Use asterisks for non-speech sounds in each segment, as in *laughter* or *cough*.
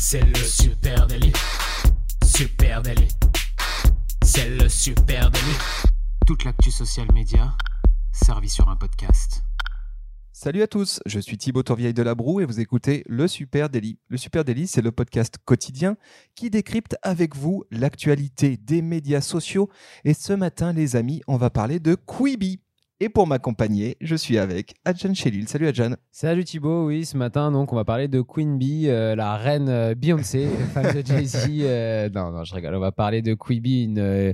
C'est le super délit. Super délit. C'est le super délit. Toute l'actu social média servie sur un podcast. Salut à tous, je suis Thibaut Tourvieille de la Broue et vous écoutez Le Super Daily. Le Super Daily, c'est le podcast quotidien qui décrypte avec vous l'actualité des médias sociaux. Et ce matin, les amis, on va parler de Quibi. Et pour m'accompagner, je suis avec Adjan Chelil. Salut Adjan. Salut Thibaut, oui, ce matin, donc, on va parler de Queen Bee, euh, la reine euh, Beyoncé, *laughs* fan de Jay-Z. euh, non, non, je rigole, on va parler de une, euh,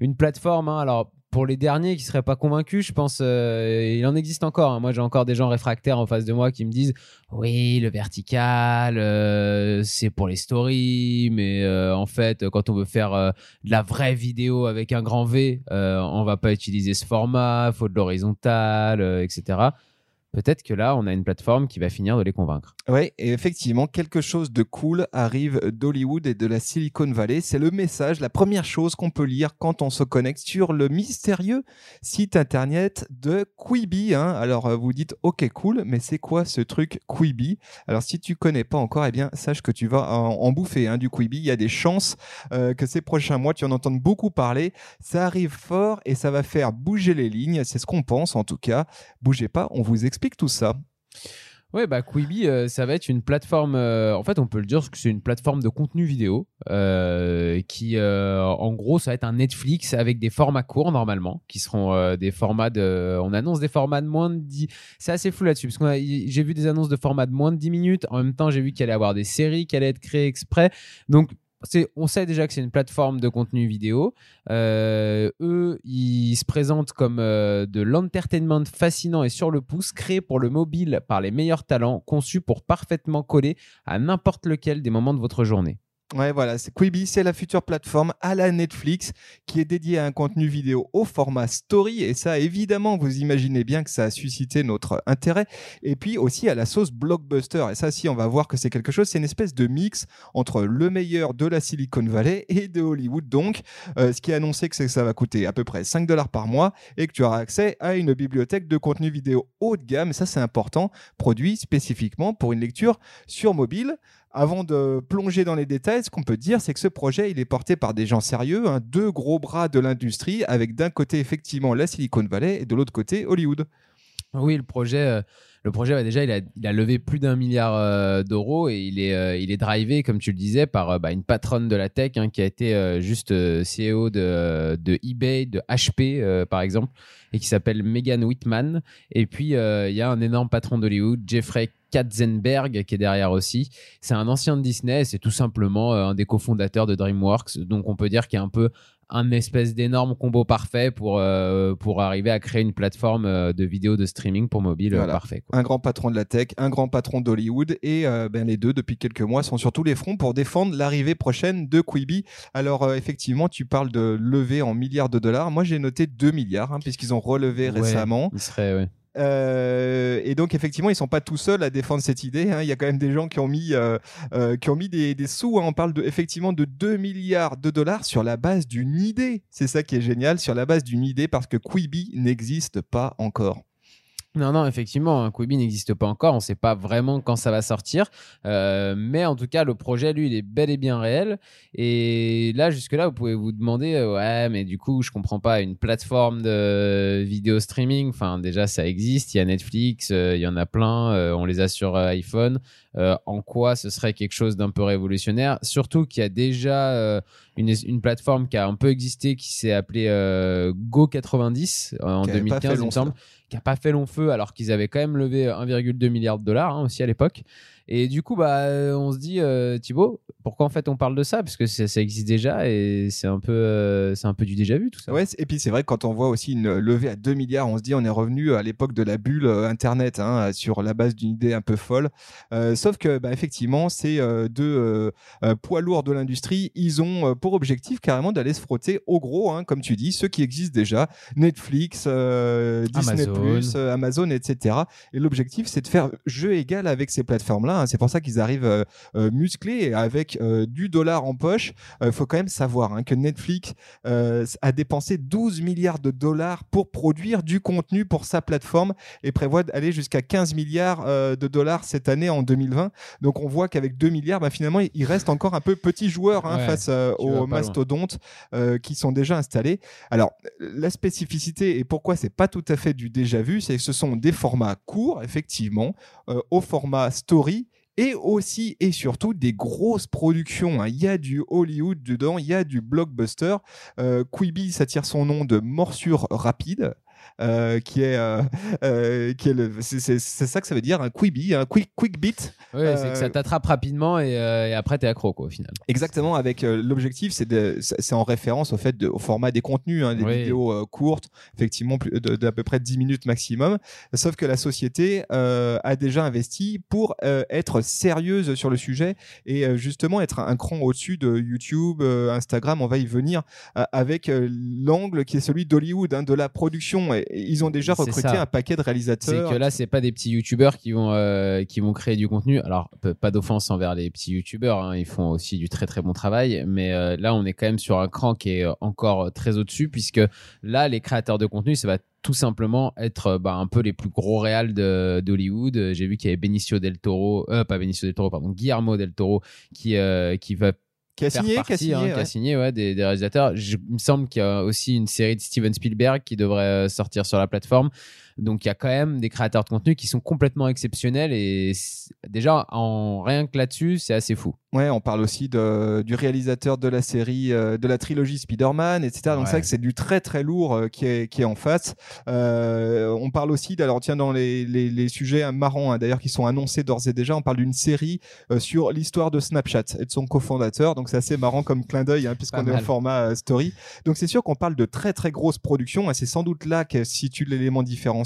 une plateforme. hein. alors, pour les derniers qui seraient pas convaincus, je pense euh, il en existe encore. hein. Moi, j'ai encore des gens réfractaires en face de moi qui me disent oui, le vertical, euh, c'est pour les stories, mais euh, en fait, quand on veut faire euh, de la vraie vidéo avec un grand V, on va pas utiliser ce format, faut de l'horizontal, etc. Peut-être que là, on a une plateforme qui va finir de les convaincre. Ouais, et effectivement, quelque chose de cool arrive d'Hollywood et de la Silicon Valley. C'est le message, la première chose qu'on peut lire quand on se connecte sur le mystérieux site internet de Quibi. Hein. Alors, euh, vous dites, ok, cool, mais c'est quoi ce truc Quibi? Alors, si tu connais pas encore, eh bien, sache que tu vas en, en bouffer hein, du Quibi. Il y a des chances euh, que ces prochains mois, tu en entendes beaucoup parler. Ça arrive fort et ça va faire bouger les lignes. C'est ce qu'on pense, en tout cas. Bougez pas, on vous explique tout ça. Ouais, bah Quibi, euh, ça va être une plateforme. euh, en fait, on peut le dire c'est une plateforme de contenu vidéo euh, qui, euh, en gros, ça va être un Netflix avec des formats courts normalement, qui seront des formats de. On annonce des formats de moins de 10. C'est assez fou là-dessus parce que j'ai vu des annonces de formats de moins de 10 minutes. En même temps, j'ai vu qu'il allait avoir des séries qui allaient être créées exprès. Donc on sait déjà que c'est une plateforme de contenu vidéo. Euh, eux, ils se présentent comme euh, de l'entertainment fascinant et sur le pouce, créé pour le mobile par les meilleurs talents, conçu pour parfaitement coller à n'importe lequel des moments de votre journée. Ouais, voilà, Quibi, c'est la future plateforme à la Netflix qui est dédiée à un contenu vidéo au format story. Et ça, évidemment, vous imaginez bien que ça a suscité notre intérêt. Et puis aussi à la sauce blockbuster. Et ça, si on va voir que c'est quelque chose, c'est une espèce de mix entre le meilleur de la Silicon Valley et de Hollywood. Donc, euh, ce qui est annoncé, que ça va coûter à peu près 5 dollars par mois et que tu auras accès à une bibliothèque de contenu vidéo haut de gamme. Ça, c'est important, produit spécifiquement pour une lecture sur mobile. Avant de plonger dans les détails, ce qu'on peut dire, c'est que ce projet, il est porté par des gens sérieux, hein, deux gros bras de l'industrie, avec d'un côté effectivement la Silicon Valley et de l'autre côté Hollywood. Oui, le projet, euh, le projet bah, déjà, il a, levé plus d'un milliard euh, d'euros et il est, euh, il est drivé, comme tu le disais, par bah, une patronne de la tech hein, qui a été juste CEO de, eBay, de HP, par exemple, et qui s'appelle Megan Whitman. Et puis, il y a un énorme patron d'Hollywood, Jeffrey Katzenberg, qui est derrière aussi. C'est un ancien de Disney, c'est tout simplement euh, un des cofondateurs de DreamWorks. Donc, on peut dire qu'il y a un peu un espèce d'énorme combo parfait pour, euh, pour arriver à créer une plateforme euh, de vidéo de streaming pour mobile Voilà. parfait. quoi. Un grand patron de la tech, un grand patron d'Hollywood, et euh, ben, les deux, depuis quelques mois, sont sur tous les fronts pour défendre l'arrivée prochaine de Quibi. Alors, euh, effectivement, tu parles de lever en milliards de dollars. Moi, j'ai noté 2 milliards, hein, puisqu'ils ont relevé Ouais. récemment. Il serait, ouais. Euh, et donc effectivement, ils sont pas tout seuls à défendre cette idée. hein. Il y a quand même des gens qui ont mis, euh, euh, qui ont mis des, sous. hein. On parle de, effectivement de 2 milliards de dollars sur la base d'une idée. C'est ça qui est génial, sur la base d'une idée, parce que Quibi n'existe pas encore. Non, non, effectivement, un Quibi n'existe pas encore. On ne sait pas vraiment quand ça va sortir. Euh, mais en tout cas, le projet, lui, il est bel et bien réel. Et là, jusque-là, vous pouvez vous demander, euh, ouais, mais du coup, je comprends pas, une plateforme de vidéo streaming, enfin, déjà, ça existe. Il y a Netflix, euh, il y en a plein. on les a sur iPhone. En quoi ce serait quelque chose d'un peu révolutionnaire? Surtout qu'il y a déjà une, une plateforme qui a un peu existé, qui s'est appelée euh, Go90 euh, en Qui avait pas fait 2015, il me semble qui a pas fait long feu alors qu'ils avaient quand même levé 1,2 milliard de dollars hein, aussi à l'époque. Et du coup, bah, euh, on se dit, euh, Thibaut, pourquoi en fait on parle de ça? Parce que ça, ça existe déjà et c'est un peu, euh, c'est un peu du déjà vu tout ça. Ouais, et puis c'est vrai que quand on voit aussi une levée à 2 milliards, on se dit on est revenu à l'époque de la bulle euh, Internet, hein, sur la base d'une idée un peu folle. Euh, sauf que, bah, effectivement, ces deux poids lourds de l'industrie, ils ont pour objectif carrément d'aller se frotter au gros, hein, comme tu dis, ceux qui existent déjà, Netflix, Disney+, Amazon, Amazon, etc. Et l'objectif, c'est de faire jeu égal avec ces plateformes-là. Hein. C'est pour ça qu'ils arrivent euh, euh, musclés et avec du dollar en poche. Il faut quand même savoir hein, que Netflix a dépensé 12 milliards de dollars pour produire du contenu pour sa plateforme et prévoit d'aller jusqu'à 15 milliards de dollars cette année en 2020. Donc on voit qu'avec 2 milliards, bah, finalement, il reste encore un peu petit joueur hein, face aux mastodontes qui sont déjà installés. Alors la spécificité et pourquoi c'est pas tout à fait du déjà vu, c'est que ce sont des formats courts, effectivement, euh, au format story et aussi et surtout des grosses productions. Hein. Il y a du Hollywood dedans, il y a du blockbuster. Euh, Quibi, ça tire son nom de morsure rapide. Euh, qui est, euh, euh, qui est le, c'est, ça que ça veut dire, un quibi, un quick, quick beat. Oui, c'est que ça t'attrape rapidement et, et après t'es accro, quoi, au final. Exactement, avec l'objectif, c'est, c'est en référence au fait de, au format des contenus, hein, des vidéos courtes, effectivement, d'à peu près 10 minutes maximum. Sauf que la société a déjà investi pour être sérieuse sur le sujet et justement être un, cran au-dessus de YouTube, Instagram, on va y venir, avec l'angle qui est celui d'Hollywood, hein, de la production ils ont déjà recruté un paquet de réalisateurs. C'est que là, c'est pas des petits youtubeurs qui vont euh, qui vont créer du contenu. Alors, pas d'offense envers les petits youtubeurs, hein. ils font aussi du très très bon travail. Mais euh, là, on est quand même sur un cran qui est encore très au-dessus, puisque là, les créateurs de contenu, ça va tout simplement être bah, un peu les plus gros réals d'Hollywood. J'ai vu qu'il y avait Benicio del Toro, euh, pas Benicio del Toro, pardon, Guillermo del Toro, qui qui va qui a signé, qui a signé, hein, signé ouais, des, des, réalisateurs. il me semble qu'il y a aussi une série de Steven Spielberg qui devrait euh, sortir sur la plateforme. Donc il y a quand même des créateurs de contenu qui sont complètement exceptionnels et déjà en rien que là-dessus, c'est assez fou. Ouais, on parle aussi de, du réalisateur de la série, euh, de la trilogie Spider-Man, etc. Donc c'est vrai que c'est du très très lourd euh, qui, est, qui est en face. Euh, on parle aussi, alors tiens, dans les, les, les sujets marrants hein, d'ailleurs qui sont annoncés d'ores et déjà, on parle d'une série sur l'histoire de Snapchat et de son cofondateur. Donc c'est assez marrant comme clin d'œil hein, puisqu'on est au format story. Donc c'est sûr qu'on parle de très très grosses productions. Hein. c'est sans doute là que situe l'élément différent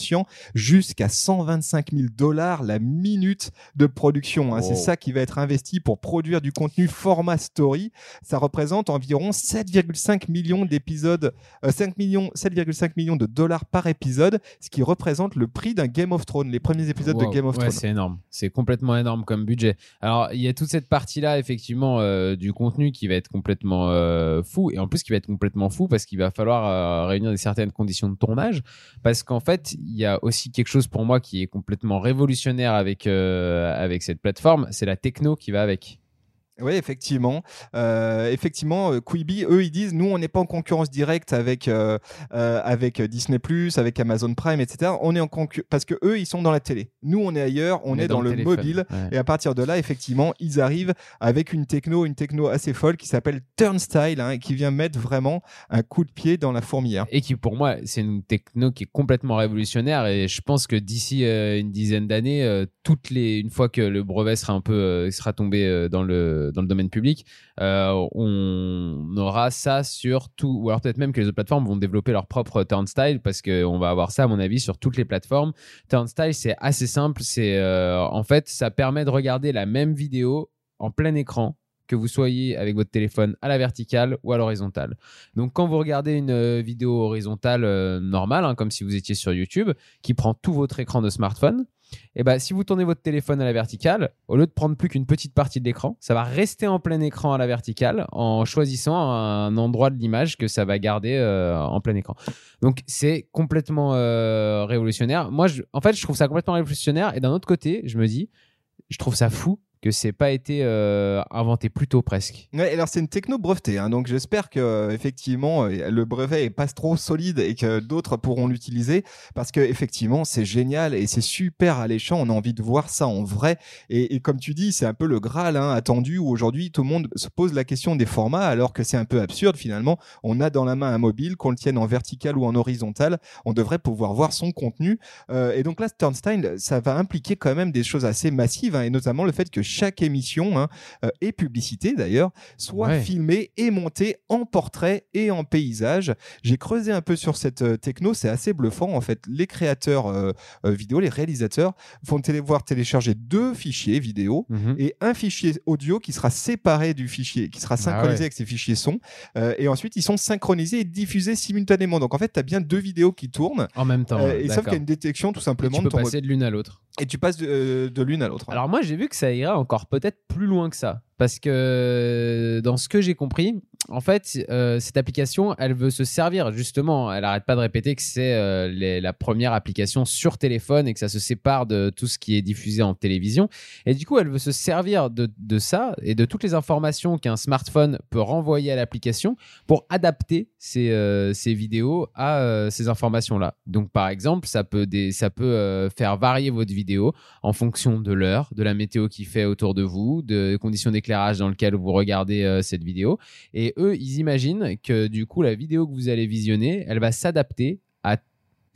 jusqu'à 125 000 dollars la minute de production. Hein. C'est ça qui va être investi pour produire du contenu format story. Ça représente environ 7,5 millions d'épisodes, 5 euh, millions, 7,5 millions de dollars par épisode, ce qui représente le prix d'un Game of Thrones, les premiers épisodes de Game of Thrones. C'est énorme, c'est complètement énorme comme budget. Alors il y a toute cette partie-là effectivement euh, du contenu qui va être complètement euh, fou et en plus qui va être complètement fou parce qu'il va falloir réunir des certaines conditions de tournage parce qu'en fait il y a aussi quelque chose pour moi qui est complètement révolutionnaire avec, euh, cette plateforme, c'est la techno qui va avec. Oui, effectivement. Euh, effectivement, euh, Quibi, eux, ils disent, nous, on n'est pas en concurrence directe avec euh, euh avec Disney+, avec Amazon Prime, etc. On est en parce que eux, ils sont dans la télé. Nous, on est ailleurs, on, est, dans, le, mobile. Et à partir de là, effectivement, ils arrivent avec une techno, une techno assez folle qui s'appelle Turnstile, hein, et qui vient mettre vraiment un coup de pied dans la fourmilière. Et qui, pour moi, c'est une techno qui est complètement révolutionnaire. Et je pense que d'ici une dizaine d'années, toutes les, une fois que le brevet sera un peu, sera tombé dans le dans le domaine public, euh, on aura ça sur tout, ou alors peut-être même que les autres plateformes vont développer leur propre Turnstile parce qu'on va avoir ça, à mon avis, sur toutes les plateformes. Turnstile, c'est assez simple. C'est euh, en fait, ça permet de regarder la même vidéo en plein écran que vous soyez avec votre téléphone à la verticale ou à l'horizontale. Donc quand vous regardez une euh, vidéo horizontale normale, hein, comme si vous étiez sur YouTube, qui prend tout votre écran de smartphone, et eh ben, si vous tournez votre téléphone à la verticale, au lieu de prendre plus qu'une petite partie de l'écran, ça va rester en plein écran à la verticale en choisissant un endroit de l'image que ça va garder euh, en plein écran. Donc c'est complètement euh, révolutionnaire. Moi, en fait, je trouve ça complètement révolutionnaire. Et d'un autre côté, je me dis, je trouve ça fou que c'est pas été euh, inventé plus tôt presque. Ouais, alors c'est une techno brevetée, hein, donc j'espère que euh, effectivement euh, le brevet est pas trop solide et que d'autres pourront l'utiliser parce que effectivement c'est génial et c'est super alléchant. On a envie de voir ça en vrai et, comme tu dis, c'est un peu le Graal hein, attendu où aujourd'hui tout le monde se pose la question des formats alors que c'est un peu absurde finalement. On a dans la main un mobile, qu'on le tienne en vertical ou en horizontal, on devrait pouvoir voir son contenu. et donc là, Turnstile, ça va impliquer quand même des choses assez massives hein, et notamment le fait que chaque émission hein, euh, et publicité d'ailleurs soit Ouais. filmée et montée en portrait et en paysage. J'ai creusé un peu sur cette euh, techno, c'est assez bluffant en fait. Les créateurs euh, vidéo, les réalisateurs vont télé voir télécharger deux fichiers vidéo Mhm. et un fichier audio qui sera séparé du fichier, qui sera synchronisé Ah ouais. avec ces fichiers son. Euh, et ensuite, ils sont synchronisés et diffusés simultanément. Donc en fait, tu as bien deux vidéos qui tournent. En même temps. euh, et sauf qu'il y a une détection tout Et simplement tu de peux ton passer de l'une à l'autre. et tu passes de, de l'une à l'autre. Alors moi j'ai vu que ça ira encore peut-être plus loin que ça. Parce que dans ce que j'ai compris, en fait euh, cette application elle veut se servir justement, elle arrête pas de répéter que c'est euh, la première application sur téléphone et que ça se sépare de tout ce qui est diffusé en télévision et du coup elle veut se servir de, ça et de toutes les informations qu'un smartphone peut renvoyer à l'application pour adapter ces, euh, vidéos à ces informations là. Donc par exemple ça peut, des, faire varier votre vidéo en fonction de l'heure, de la météo qui fait autour de vous, de conditions d'éclairage dans lesquelles vous regardez cette vidéo. Et eux, ils imaginent que du coup, la vidéo que vous allez visionner, elle va s'adapter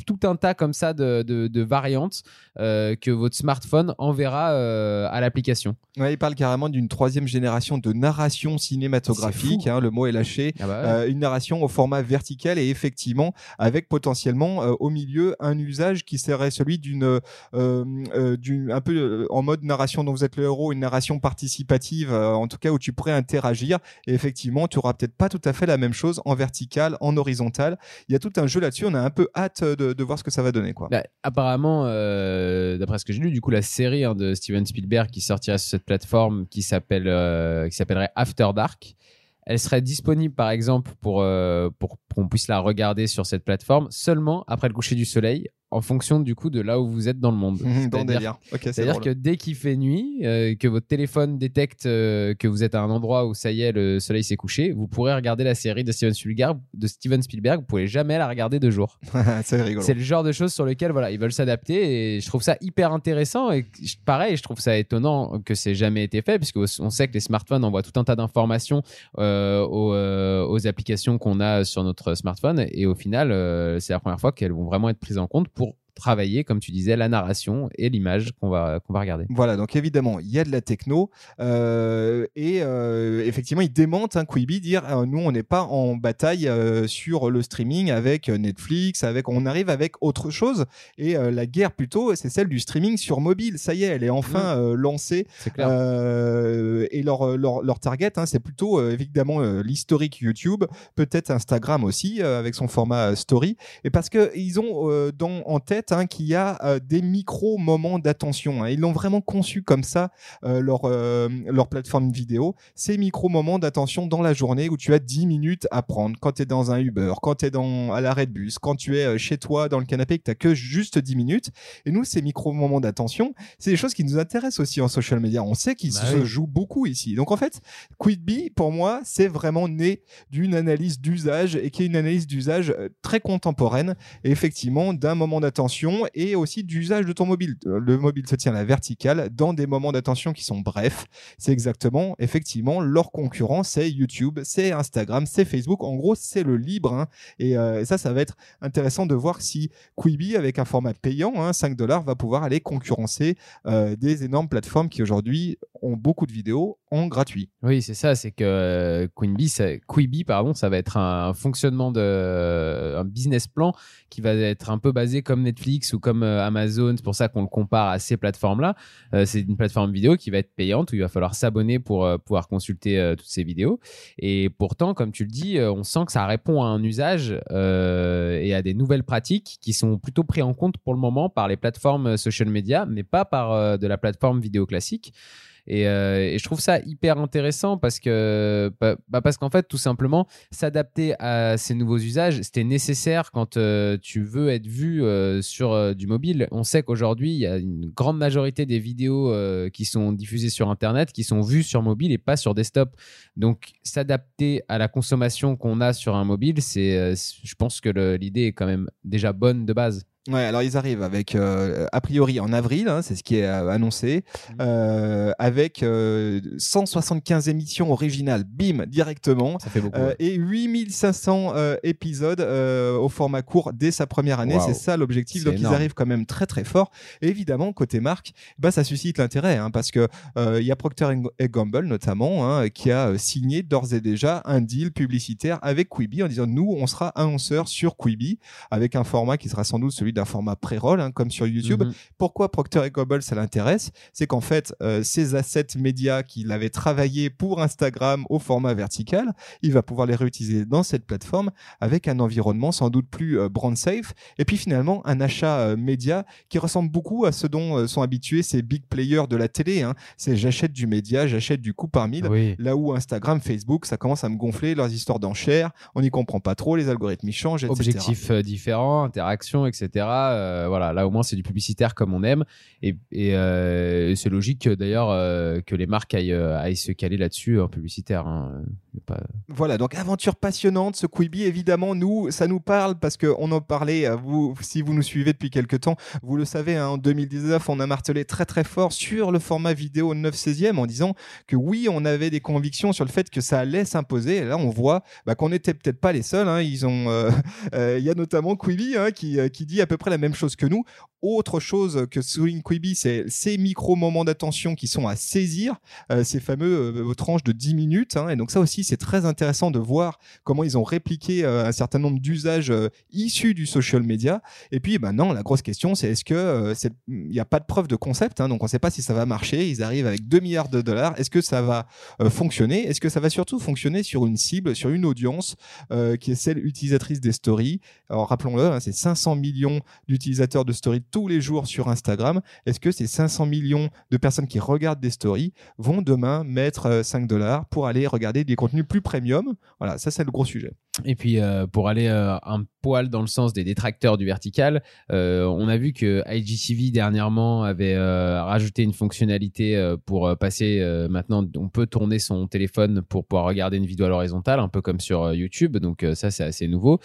tout un tas comme ça de, de- de variantes euh, que votre smartphone enverra euh, à l'application. Ouais, il parle carrément d'une troisième génération de narration cinématographique. Hein, le mot est lâché. Ah bah ouais. Euh, une narration au format vertical et effectivement avec potentiellement au milieu un usage qui serait celui d'une un peu en mode narration dont vous êtes le héros une narration participative en tout cas où tu pourrais interagir et effectivement tu auras peut-être pas tout à fait la même chose en vertical en horizontal il y a tout un jeu là-dessus on a un peu hâte de, de voir ce que ça va donner quoi. Bah, apparemment, euh, d'après ce que j'ai lu, du coup, la série hein, de Steven Spielberg qui sortira sur cette plateforme qui s'appelle, euh, qui s'appellerait After Dark, elle serait disponible, par exemple, pour, euh, pour qu'on puisse la regarder sur cette plateforme seulement après le coucher du soleil, en fonction du coup de là où vous êtes dans le monde. Bon C'est-à-dire que dès qu'il fait nuit, euh, que votre téléphone détecte euh, que vous êtes à un endroit où ça y est, le soleil s'est couché, vous pourrez regarder la série de Steven Spielberg. De Steven Spielberg, vous pouvez jamais la regarder de jour. *laughs* c'est le genre de choses sur lesquelles voilà, ils veulent s'adapter et je trouve ça hyper intéressant et pareil, je trouve ça étonnant que c'est jamais été fait puisque on sait que les smartphones envoient tout un tas d'informations euh, aux, aux applications qu'on a sur notre smartphone et au final, c'est la première fois qu'elles vont vraiment être prises en compte pour travailler, comme tu disais, la narration et l'image qu'on va, qu'on va regarder. Voilà, donc évidemment, il y a de la techno euh, et euh, effectivement, il démente un Quibi dire euh, nous, on n'est pas en bataille sur le streaming avec Netflix, avec on arrive avec autre chose et la guerre plutôt, c'est celle du streaming sur mobile. Ça y est, elle est enfin euh, lancée C'est clair. et leur, leur, leur target, hein, c'est plutôt évidemment l'historique YouTube, peut-être Instagram aussi avec son format story, et parce que ils ont dans, en tête hein, qu'il y a euh, des micro moments d'attention. hein. Ils l'ont vraiment conçu comme ça euh, leur euh, leur plateforme vidéo. Ces micro moments d'attention dans la journée où tu as 10 minutes à prendre quand tu es dans un Uber, quand tu es dans à l'arrêt de bus, quand tu es chez toi dans le canapé et que tu que juste 10 minutes. Et nous, ces micro moments d'attention, c'est des choses qui nous intéressent aussi en social media. On sait qu'ils Bah se oui. jouent beaucoup ici. Donc en fait, Quidbee, pour moi, c'est vraiment né d'une analyse d'usage et qui est une analyse d'usage très contemporaine et effectivement d'un moment d'attention et aussi d'usage de ton mobile. Euh, Le mobile se tient à la verticale dans des moments d'attention qui sont brefs. C'est exactement, effectivement, leur concurrent, c'est YouTube, c'est Instagram, c'est Facebook. En gros, c'est le libre. hein. Et, euh, et ça, ça va être intéressant de voir si Quibi, avec un format payant, hein, 5 dollars, va pouvoir aller concurrencer euh, des énormes plateformes qui aujourd'hui ont beaucoup de vidéos gratuit. Oui, c'est ça, c'est que euh, Quibi, ça, pardon, ça va être un, fonctionnement de un business plan qui va être un peu basé comme Netflix ou comme euh, Amazon. C'est pour ça qu'on le compare à ces plateformes-là. Euh, c'est une plateforme vidéo qui va être payante où il va falloir s'abonner pour euh, pouvoir consulter euh, toutes ces vidéos. Et pourtant, comme tu le dis, euh, on sent que ça répond à un usage euh, et à des nouvelles pratiques qui sont plutôt pris en compte pour le moment par les plateformes euh, social media, mais pas par euh, de la plateforme vidéo classique. Et, euh, et je trouve ça hyper intéressant parce que bah, bah parce qu'en fait tout simplement s'adapter à ces nouveaux usages c'était nécessaire quand euh, tu veux être vu euh, sur du mobile. On sait qu'aujourd'hui il y a une grande majorité des vidéos qui sont diffusées sur internet qui sont vues sur mobile et pas sur desktop. Donc s'adapter à la consommation qu'on a sur un mobile, c'est je pense que l'idée est quand même déjà bonne de base. Ouais, alors ils arrivent avec, euh, a priori en avril, hein, c'est ce qui est euh, annoncé, Mhm. euh, avec euh, 175 émissions originales, bim, directement. Ça fait beaucoup. Euh, ouais. et 8500 euh, épisodes euh, au format court dès sa première année. C'est ça l'objectif. Donc énorme. ils arrivent quand même très très fort. Et évidemment, côté marque, bah, ça suscite l'intérêt hein, parce que euh, il y a Procter et Gamble notamment hein, qui a signé d'ores et déjà un deal publicitaire avec Quibi en disant nous on sera annonceurs sur Quibi avec un format qui sera sans doute celui d'un format pré-roll hein, comme sur YouTube. Mhm. Pourquoi Procter Gamble ça l'intéresse? C'est qu'en fait, euh, ces assets médias qu'il avait travaillé pour Instagram au format vertical, il va pouvoir les réutiliser dans cette plateforme avec un environnement sans doute plus euh, brand safe. Et puis finalement, un achat euh, média qui ressemble beaucoup à ce dont euh, sont habitués ces big players de la télé. Hein. C'est j'achète du média, j'achète du coup par mille. Oui. Là où Instagram, Facebook, ça commence à me gonfler leurs histoires d'enchères, on n'y comprend pas trop, les algorithmes ils changent, etc. Objectifs différents, interactions, etc. Euh, voilà, là au moins c'est du publicitaire comme on aime. Et, euh, c'est logique d'ailleurs euh, que les marques aillent, se caler là-dessus en publicitaire. hein. A pas- Voilà, donc aventure passionnante, ce Quibi, évidemment, nous, ça nous parle parce qu'on en parlait, vous, si vous nous suivez depuis quelques temps, vous le savez, hein, en 2019, on a martelé très très fort sur le format vidéo 9 16e en disant que oui, on avait des convictions sur le fait que ça allait s'imposer. Et là, on voit bah, qu'on n'était peut-être pas les seuls. hein. Ils ont, il y a notamment Quibi hein, qui, qui dit à peu près la même chose que nous. Autre chose que souligne Quibi, c'est ces micro-moments d'attention qui sont à saisir, euh, ces fameux euh, tranches de 10 minutes. hein. et donc ça aussi, c'est très intéressant de voir comment ils ont répliqué euh, un certain nombre d'usages issus du social media. Et puis maintenant, la grosse question, c'est est-ce que il n'y a pas de preuve de concept, hein, donc on ne sait pas si ça va marcher. Ils arrivent avec 2 milliards de dollars. Est-ce que ça va fonctionner? Est-ce que ça va surtout fonctionner sur une cible, sur une audience qui est celle utilisatrice des stories? Alors rappelons-le, hein, c'est 500 millions d'utilisateurs de stories tous les jours sur Instagram. Est-ce que ces 500 millions de personnes qui regardent des stories vont demain mettre euh, 5 dollars pour aller regarder des contenus plus premium? Voilà, ça c'est le gros sujet. Et puis euh, pour aller euh, un poil dans le sens des détracteurs du vertical, euh, on a vu que IGTV dernièrement avait euh, rajouté une fonctionnalité euh, pour euh, passer euh, maintenant on peut tourner son téléphone pour pouvoir regarder une vidéo à l'horizontale, un peu comme sur euh, YouTube. Donc euh, ça c'est assez nouveau.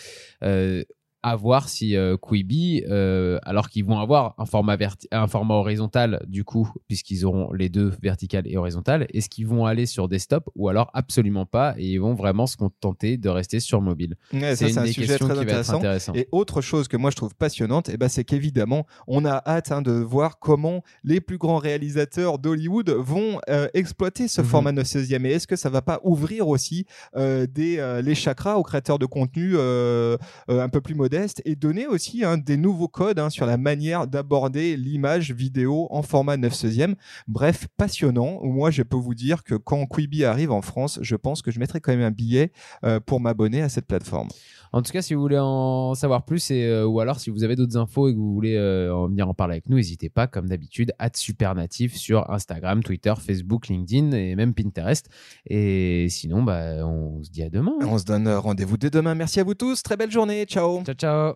À voir si euh, Quibi, euh, alors qu'ils vont avoir un format, un format horizontal du coup, puisqu'ils auront les deux verticales et horizontales, est-ce qu'ils vont aller sur desktop ou alors absolument pas et ils vont vraiment se contenter de rester sur mobile? Ouais, C'est un des sujet questions très qui va être intéressant. intéressant. Et autre chose que moi je trouve passionnante, eh ben, c'est qu'évidemment, on a hâte hein, de voir comment les plus grands réalisateurs d'Hollywood vont euh, exploiter ce Mhm. format 9 16e. Et est-ce que ça va pas ouvrir aussi des, les chakras aux créateurs de contenu un peu plus et donner aussi hein, des nouveaux codes hein, sur la manière d'aborder l'image vidéo en format 9 16e. Bref, passionnant. Moi, je peux vous dire que quand Quibi arrive en France, je pense que je mettrai quand même un billet euh, pour m'abonner à cette plateforme. En tout cas, si vous voulez en savoir plus et, euh, ou alors si vous avez d'autres infos et que vous voulez euh, en venir en parler avec nous, n'hésitez pas, comme d'habitude, à Supernatif sur Instagram, Twitter, Facebook, LinkedIn et même Pinterest. Et sinon, bah, on se dit à demain. On se donne rendez-vous dès demain. Merci à vous tous. Très belle journée. Ciao. Ciao, ciao.